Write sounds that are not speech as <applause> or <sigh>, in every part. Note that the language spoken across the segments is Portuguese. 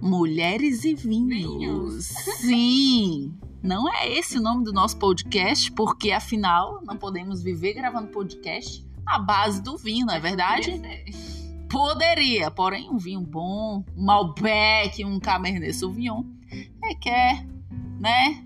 Mulheres e vinhos. Sim. Não é esse o nome do nosso podcast, porque afinal não podemos viver gravando podcast à base do vinho, não é verdade? Poderia, porém um vinho bom, um Malbec, um Cabernet Sauvignon é né?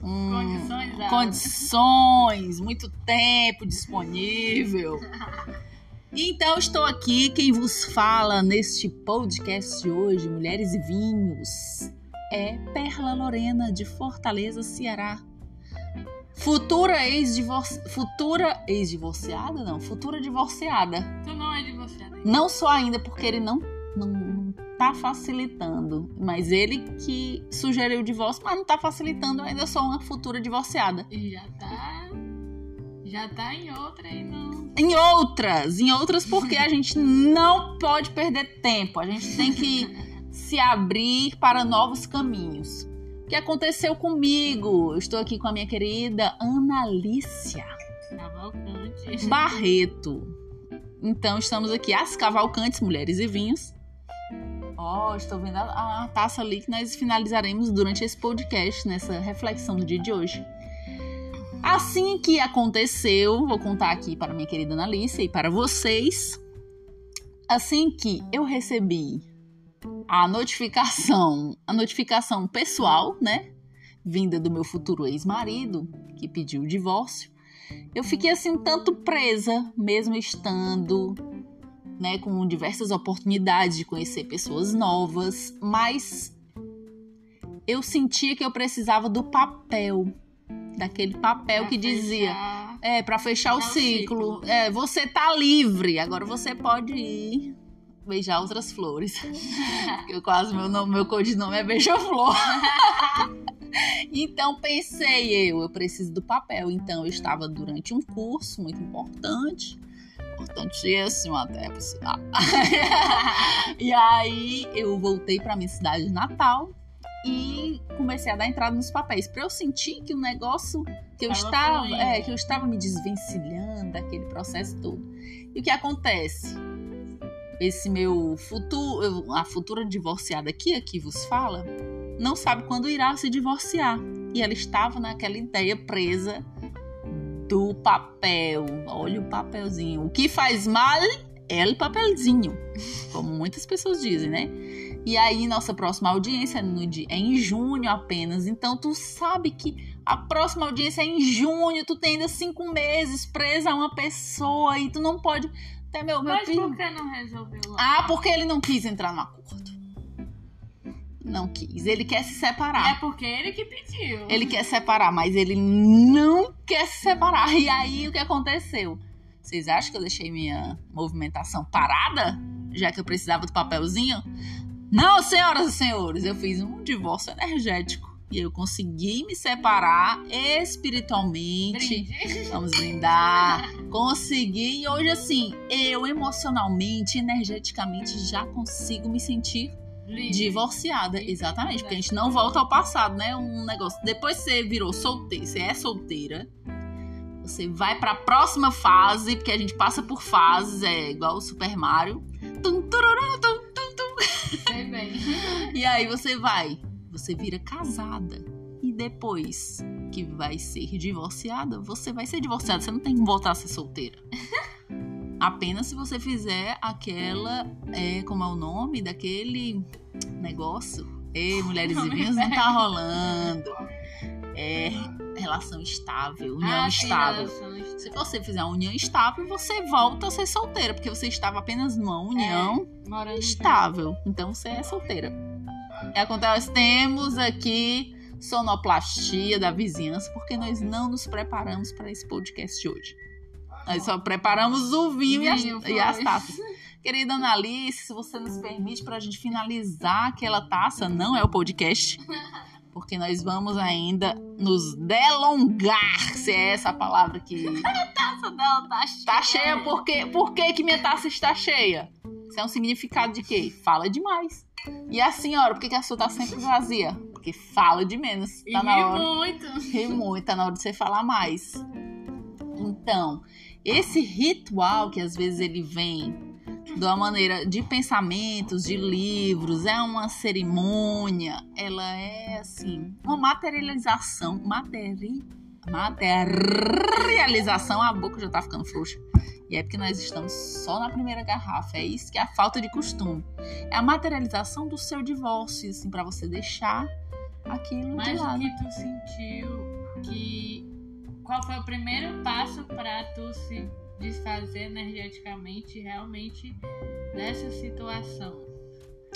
é, condições, né? condições, muito tempo disponível. <laughs> Então estou aqui, quem vos fala neste podcast de hoje, Mulheres e Vinhos, é Perla Lorena de Fortaleza, Ceará. Futura ex-divorciada. Futura ex-divorciada? Não, futura divorciada. Tu não é divorciada. Não só ainda, porque ele não, não, não tá facilitando. Mas ele que sugeriu o divórcio, mas não tá facilitando, eu ainda sou uma futura divorciada. E já tá. Já tá em outra e não. Em outras, em outras, porque a gente não pode perder tempo. A gente tem que se abrir para novos caminhos. O que aconteceu comigo? Eu estou aqui com a minha querida Analícia Cavalcante. Barreto. Então, estamos aqui, as cavalcantes, mulheres e vinhos. Ó, oh, estou vendo a, a taça ali que nós finalizaremos durante esse podcast, nessa reflexão do dia de hoje. Assim que aconteceu, vou contar aqui para minha querida Analícia e para vocês. Assim que eu recebi a notificação, a notificação pessoal, né? Vinda do meu futuro ex-marido, que pediu o divórcio. Eu fiquei assim um tanto presa, mesmo estando, né, com diversas oportunidades de conhecer pessoas novas, mas eu sentia que eu precisava do papel, daquele papel Pra que dizia, fechar. é, para fechar o Fechar o ciclo. ciclo. É, você tá livre, agora você pode ir beijar outras flores. <laughs> eu quase meu nome, meu codinome é beija-flor. <laughs> então pensei eu, eu preciso do papel. Então eu estava durante um curso muito importante, importantíssimo até por sinal. <laughs> e aí eu voltei para minha cidade natal e comecei a dar entrada nos papéis para eu sentir que o negócio que eu Tava estava, é, que eu estava me desvencilhando daquele processo todo. E o que acontece? Esse meu futuro, a futura divorciada aqui, a que vos fala, não sabe quando irá se divorciar. E ela estava naquela ideia presa do papel. Olha o papelzinho. O que faz mal é o papelzinho, como muitas pessoas dizem, né? E aí, nossa próxima audiência é no dia- é em junho apenas. Então, tu sabe que a próxima audiência é em junho. Tu tem ainda cinco meses presa a uma pessoa e tu não pode. Até meu, meu Mas filho. por que não resolveu lá? Ah, porque ele não quis entrar no acordo. Não quis. Ele quer se separar. É porque ele que pediu. Ele quer separar, mas ele não quer se separar. E aí o que aconteceu? Vocês acham que eu deixei minha movimentação parada? Já que eu precisava do papelzinho? Não, senhoras e senhores, eu fiz um divórcio energético. E eu consegui me separar espiritualmente. Brinde. Vamos brindar. Consegui. E hoje, assim, eu emocionalmente, energeticamente, já consigo me sentir Livre. divorciada. Exatamente. Porque a gente não volta ao passado, né? Um negócio. Depois você virou solteira, você é solteira. Você vai pra próxima fase, porque a gente passa por fases, é igual o Super Mario. Tum, tururu, tum. E aí você vai, você vira casada. E depois que vai ser divorciada, você vai ser divorciada. Você não tem que voltar a ser solteira. <laughs> Apenas se você fizer aquela. É, como é o nome daquele negócio? Ei, mulheres e vinhos não tá rolando. É relação estável, união Ah, estável. relação. Se você fizer uma união estável, você volta a ser solteira, porque você estava apenas numa união junto. estável. Então você é solteira. E acontece, temos aqui sonoplastia da vizinhança, porque nós não nos preparamos para esse podcast de hoje. Nós só preparamos o vinho, e, as, Vinho, e as taças. Querida Analice, se você nos permite para a gente finalizar aquela taça, não é o podcast, <laughs> porque nós vamos ainda nos delongar, se é essa a palavra que <laughs> Taça dela tá cheia. Tá cheia por quê? Por que, que minha taça está cheia? Isso é um significado de quê? Fala demais. E a senhora, por que, que a sua tá sempre vazia? Porque fala de menos. E Tá na ri hora. muito. Ri muito, tá na hora de você falar mais. Então, esse ritual que às vezes ele vem de uma maneira de pensamentos, de livros, é uma cerimônia, ela é assim, uma materialização, materi, materialização, a boca já tá ficando frouxa. E é porque nós estamos só na primeira garrafa, é isso que é a falta de costume. É a materialização do seu divórcio, assim, para você deixar aquilo Mas de o lado. que tu sentiu que. Qual foi o primeiro passo para tu se desfazer energeticamente realmente dessa situação?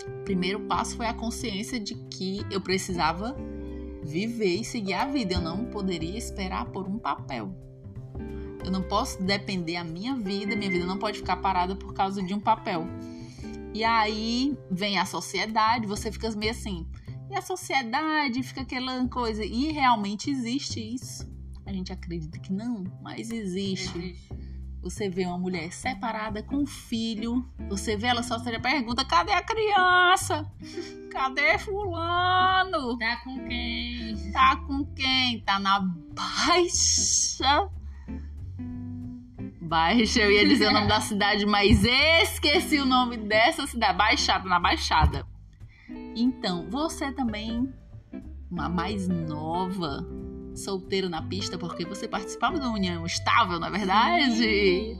O primeiro passo foi a consciência de que eu precisava viver e seguir a vida. Eu não poderia esperar por um papel. Eu não posso depender a minha vida, minha vida não pode ficar parada por causa de um papel. E aí vem a sociedade, você fica meio assim. E a sociedade fica aquela coisa. E realmente existe isso. A gente acredita que não, mas existe. Existe. Você vê uma mulher separada com um filho, você vê ela só você pergunta: cadê a criança? Cadê fulano? Tá com quem? Tá com quem? Tá na baixa. Baixa, eu ia dizer o nome da <laughs> cidade, mas esqueci o nome dessa cidade. Baixada, na Baixada. Então, você também, uma mais nova, solteira na pista, porque você participava da união estável, na é verdade?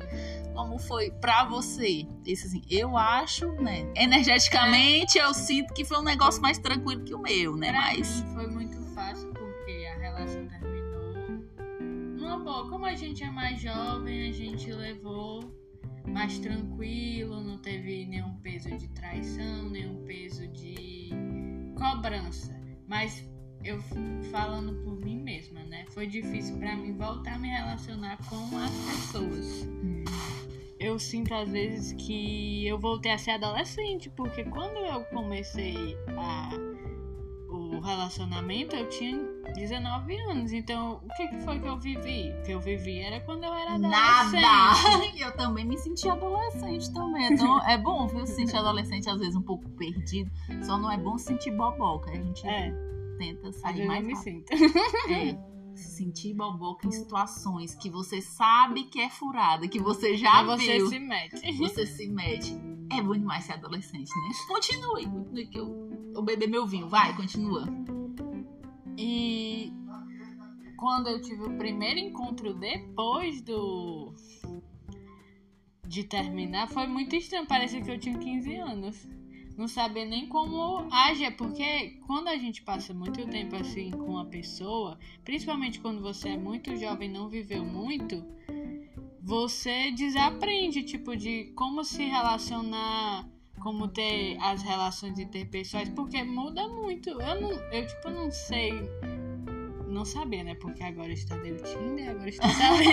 Como foi pra você? Isso assim, eu acho, né? Energeticamente, eu sinto que foi um negócio mais tranquilo que o meu, né? Pra Mas. foi muito fácil porque a relação terminou numa boa. Como a gente é mais jovem, a gente levou mais tranquilo, não teve nenhum peso de traição, nenhum peso de cobrança. Mas eu falando por mim mesma, né? Foi difícil pra mim voltar a me relacionar com as pessoas. Eu sinto às vezes que eu voltei a ser adolescente, porque quando eu comecei a o relacionamento, eu tinha 19 anos. Então, o que, que foi que eu vivi? O que eu vivi era quando eu era adolescente. Nada! <laughs> Eu também me senti adolescente também. Então, é bom, viu? Se sentir adolescente, às vezes, um pouco perdido. Só não é bom se sentir boboca. A gente É, tenta sair vezes eu mais me sinto. <laughs> É. Se sentir boboca em situações que você sabe que é furada, que você já você viu. se mete. Você se mete. É bom demais ser adolescente, né? Continue, continue que eu vou beber meu vinho. Vai, continua. E quando eu tive o primeiro encontro depois do de terminar, foi muito estranho. Parecia que eu tinha 15 anos. Não sabia nem como agir, porque quando a gente passa muito tempo assim com uma pessoa, principalmente quando você é muito jovem e não viveu muito, você desaprende, tipo, de como se relacionar, como ter as relações interpessoais, porque muda muito. Eu não, eu tipo não sei, não sabia, né? Porque agora está deu Tinder, agora estou sabendo.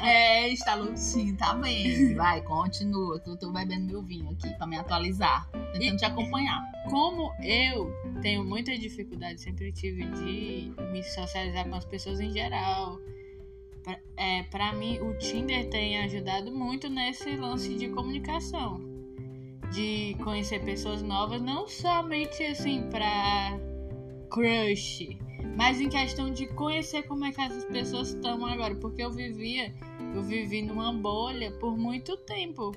<laughs> É, está sim, tá bem. Vai, continua, que eu tô bebendo meu vinho aqui pra me atualizar. Tentando te acompanhar. como eu tenho muita dificuldade, sempre tive de me socializar com as pessoas em geral. É, pra mim, o Tinder tem ajudado muito nesse lance de comunicação. De conhecer pessoas novas, não somente assim pra crush, mas em questão de conhecer como é que essas pessoas estão agora. Porque eu vivia, eu vivi numa bolha por muito tempo.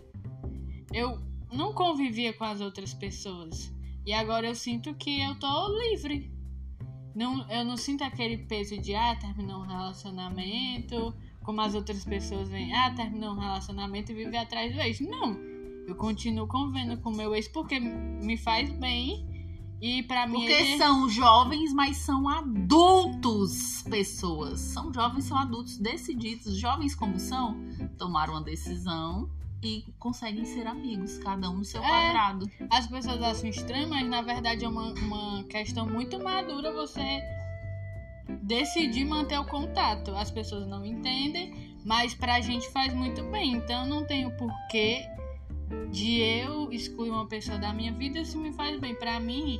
Eu não convivia com as outras pessoas. E agora eu sinto que eu tô livre. Não, eu não sinto aquele peso de ah, terminou um relacionamento, como as outras pessoas veem, ah, terminou um relacionamento e vive atrás do ex. Não. Eu continuo convivendo com meu ex porque me faz bem. E pra mim Porque ele- são jovens, mas são adultos, pessoas. São jovens, são adultos decididos. Jovens como são, tomaram uma decisão e conseguem ser amigos, cada um no seu É. quadrado. as pessoas acham estranho, mas na verdade é uma, uma questão muito madura você decidir manter o contato. As pessoas não entendem, mas pra gente faz muito bem. Então não tenho porquê de eu excluir uma pessoa da minha vida se me faz bem. Pra mim,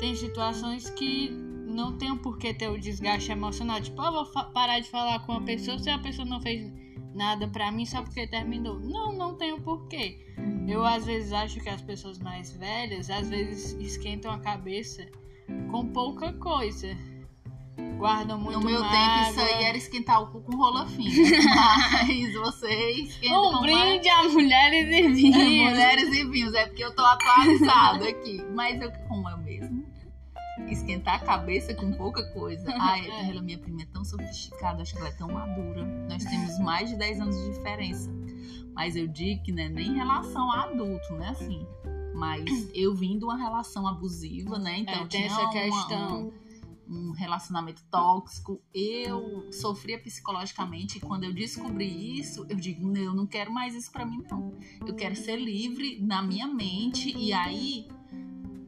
tem situações que não tenho porquê ter o desgaste emocional. Tipo, eu vou parar de falar com uma pessoa se a pessoa não fez nada pra mim só porque terminou. Não, não tenho porquê. Eu às vezes acho que as pessoas mais velhas às vezes esquentam a cabeça com pouca coisa. guardam muito No meu mágoa. tempo, isso aí era esquentar o cu com rola fina. <laughs> Mas você esquenta Um brinde a mulheres e mais- vinhos. <laughs> mulheres e vinhos. É porque eu tô atualizada aqui. Mas eu, como é? Esquentar a cabeça com pouca coisa. <laughs> Ai, É. ela, minha prima é tão sofisticada, acho que ela é tão madura. Nós temos mais de 10 anos de diferença. Mas eu digo que não é nem relação a adulto, né? Assim. Mas <clears throat> eu vim de uma relação abusiva, né? Então É, tem tinha essa uma- questão. um relacionamento tóxico, eu sofria psicologicamente e quando eu descobri isso, eu digo, "Não, eu não quero mais isso pra mim não. Eu quero ser livre na minha mente e aí,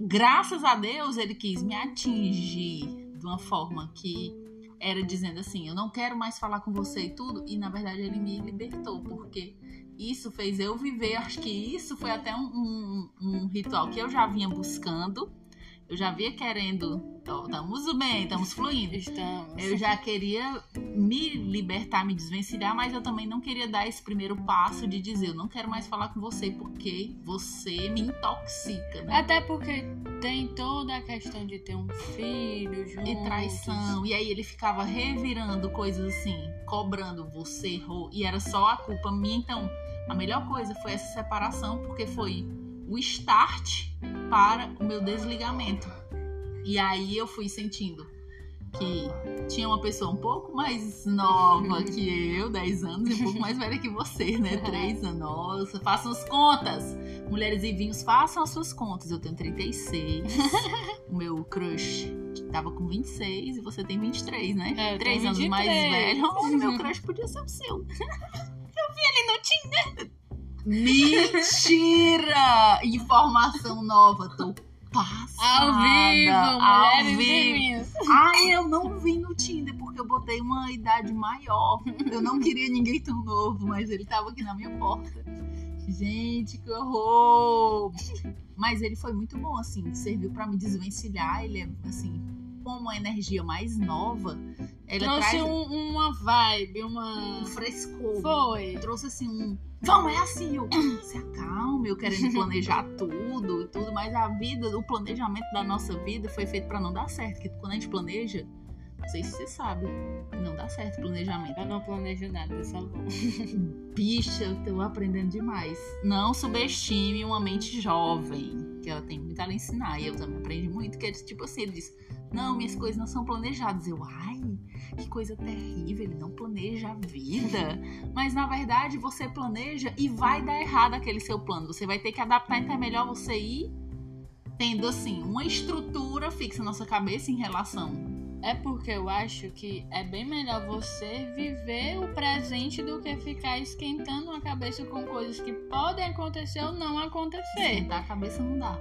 graças a Deus, ele quis me atingir de uma forma que era dizendo assim, eu não quero mais falar com você e tudo, e na verdade ele me libertou, porque isso fez eu viver, acho que isso foi até um, um- um ritual que eu já vinha buscando, eu já vinha querendo, estamos bem, estamos fluindo. Estamos. Eu já queria me libertar, me desvencilhar, mas eu também não queria dar esse primeiro passo de dizer, eu não quero mais falar com você porque você me intoxica, né? Até porque tem toda a questão de ter um filho junto. E traição. E aí ele ficava revirando coisas assim, cobrando você errou. E era só a culpa minha. Então, a melhor coisa foi essa separação, porque foi o start para o meu desligamento. E aí eu fui sentindo que tinha uma pessoa um pouco mais nova <laughs> que eu, 10 anos, e um pouco mais velha que você, né? <laughs> 3 anos. Nossa, façam as contas. Mulheres e vinhos, façam as suas contas. Eu tenho 36. <laughs> o meu crush tava com 26 e você tem 23, né? É, eu 3 tenho anos mais 23. velho. O meu crush podia ser o seu. Eu vi ele no Tinder. Mentira! Informação nova, tô passada. Ao vivo, ao vivo. Ai, eu não vi no Tinder porque eu botei uma idade maior. Eu não queria ninguém tão novo, mas ele tava aqui na minha porta. Gente, que horror! Mas ele foi muito bom, assim, serviu pra me desvencilhar. Ele é, assim, com uma energia mais nova. Ele Trouxe traz um- uma vibe, uma. um frescor. Foi. Trouxe assim um. Vamos, é assim, eu se acalme, eu querendo planejar <laughs> tudo e tudo, mas a vida, o planejamento da nossa vida foi feito pra não dar certo. Porque quando a gente planeja, não sei se você sabe, não dá certo o planejamento. Eu não planejo nada, só vou. <laughs> Bicha, eu tô aprendendo demais. Não subestime uma mente jovem, que ela tem muito a lhe ensinar. E eu também aprendi muito, que é tipo assim, ele diz, não, minhas coisas não são planejadas. Eu, ai, que coisa terrível, ele não planeja a vida. Mas na verdade, você planeja e vai dar errado aquele seu plano. Você vai ter que adaptar, então é melhor você ir tendo assim, uma estrutura fixa na sua cabeça em relação. É porque eu acho que é bem melhor você viver o presente do que ficar esquentando a cabeça com coisas que podem acontecer ou não acontecer. Sentar a cabeça não dá.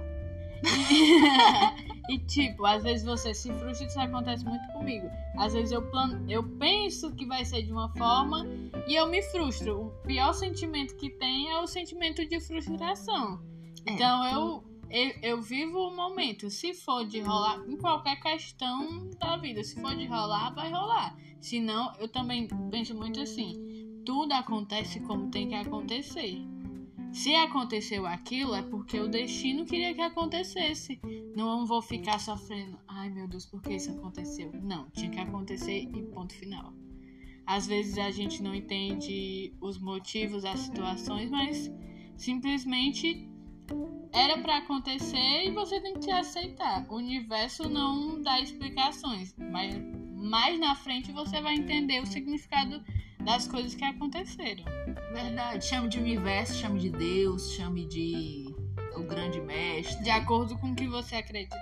E tipo, às vezes você se frustra, isso acontece muito comigo. Às vezes eu plan... eu penso que vai ser de uma forma e eu me frustro. O pior sentimento que tem é o sentimento de frustração. É. Então eu, eu eu vivo o momento. Se for de rolar em qualquer questão da vida, se for de rolar, vai rolar. Se não, eu também penso muito assim. Tudo acontece como tem que acontecer. Se aconteceu aquilo, é porque o destino queria que acontecesse. Não vou ficar sofrendo. Ai meu Deus, por que isso aconteceu? Não, tinha que acontecer e ponto final. Às vezes a gente não entende os motivos, as situações, mas simplesmente era pra acontecer e você tem que aceitar. O universo não dá explicações, mas mais na frente você vai entender o significado das coisas que aconteceram. Verdade. Chame de universo, chame de Deus, chame de o grande mestre. De acordo com o que você acreditar.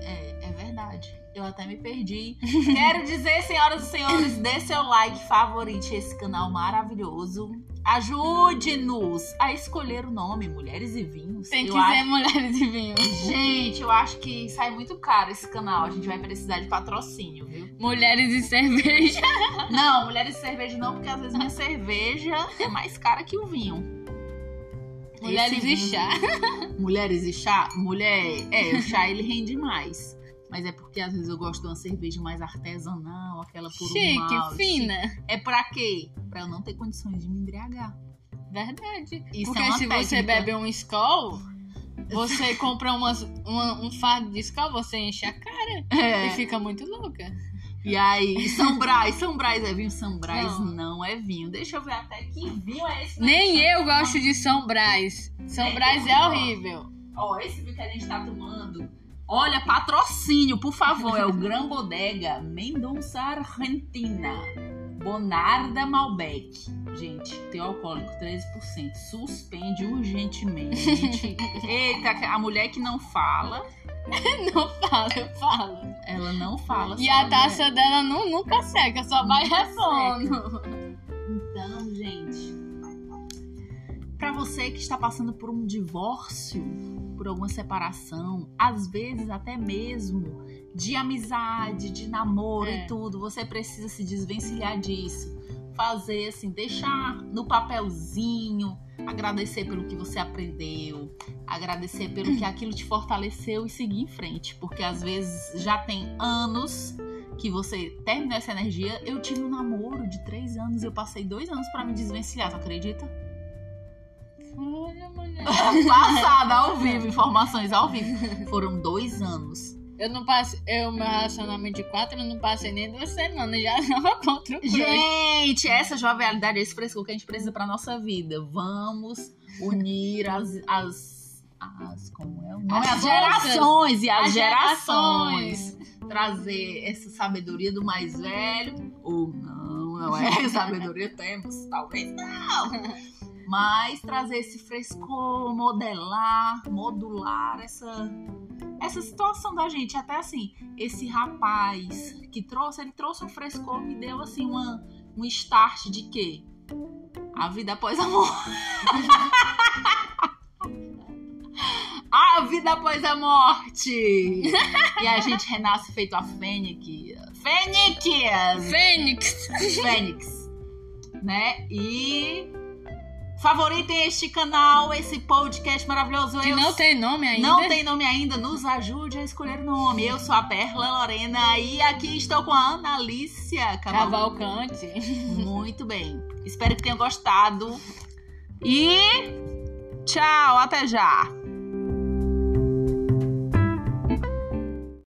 É, é verdade. Eu até me perdi. <laughs> Quero dizer, senhoras e senhores, dê seu like, favorite esse canal maravilhoso. Ajude-nos a escolher o nome Mulheres e Vinhos. Tem que eu ser acho... mulheres e vinhos. Gente, eu acho que sai muito caro esse canal. A gente vai precisar de patrocínio, viu? Mulheres e cerveja. <laughs> Não, Mulheres e Cerveja não, porque às vezes minha cerveja é mais cara que o vinho. Mulheres Esse e vinho- chá. Mulheres e chá? Mulher, é, o chá ele rende mais. Mas é porque às vezes eu gosto de uma cerveja mais artesanal, aquela por um Chique, malte. fina. É pra quê? Pra eu não ter condições de me embriagar. Verdade. Isso Porque é se você técnica. bebe um Skol, você compra umas, uma- um fardo de Skol, você enche a cara e É, fica muito louca. E aí, São Brás, São Brás é vinho? São Brás Não. não, é vinho. Deixa eu ver até que vinho é esse. Nem eu gosto de São Brás. São Nem Brás é horrível. Ó, esse vinho que a gente tá tomando. Olha, patrocínio, por favor. É o Gran Bodega Mendonça Argentina. Bonarda Malbec. Gente, teu alcoólico 13%. Suspende urgentemente. <laughs> Eita, a mulher que não fala, <laughs> Não fala, eu falo. ela não fala. E a mulher. taça dela não, nunca seca, só vai repondo. Então, gente, pra você que está passando por um divórcio, por alguma separação, às vezes até mesmo de amizade, de namoro É. e tudo, você precisa se desvencilhar disso. Fazer assim, deixar no papelzinho, agradecer pelo que você aprendeu, agradecer pelo que aquilo te fortaleceu e seguir em frente, porque às vezes já tem anos que você terminou essa energia. Eu tive um namoro de três anos eu passei dois anos pra me desvencilhar, tu acredita? Olha, mulher. <laughs> Passada, ao vivo, informações ao vivo. Foram dois anos. Eu não passei, eu, meu relacionamento de quatro, eu não passei nem duas semanas, já <laughs> tava contra o crush. Gente, essa jovialidade, esse frescor que a gente precisa pra nossa vida. Vamos unir as. as, as como é? o nome? As As, gerações e as, As gerações. gerações. Trazer essa sabedoria do mais velho. Ou não, não é <laughs> sabedoria, temos, talvez não. Mas trazer esse frescor, modelar, modular essa, essa situação da gente. Até assim, esse rapaz que trouxe, ele trouxe um frescor, me deu assim uma, um start de quê? A vida após a morte. <laughs> a vida após a morte! e a gente renasce feito a Fênix. Fênix! Fênix. Fênix, né? E favoritem este canal, esse podcast maravilhoso. Que Eu não tem nome ainda. não tem nome ainda, nos ajude a escolher o nome. Eu sou a Perla Lorena e aqui estou com a Ana Alicia Cavalcante. Cavalcante. Muito bem. Espero que tenham gostado. E tchau, até já.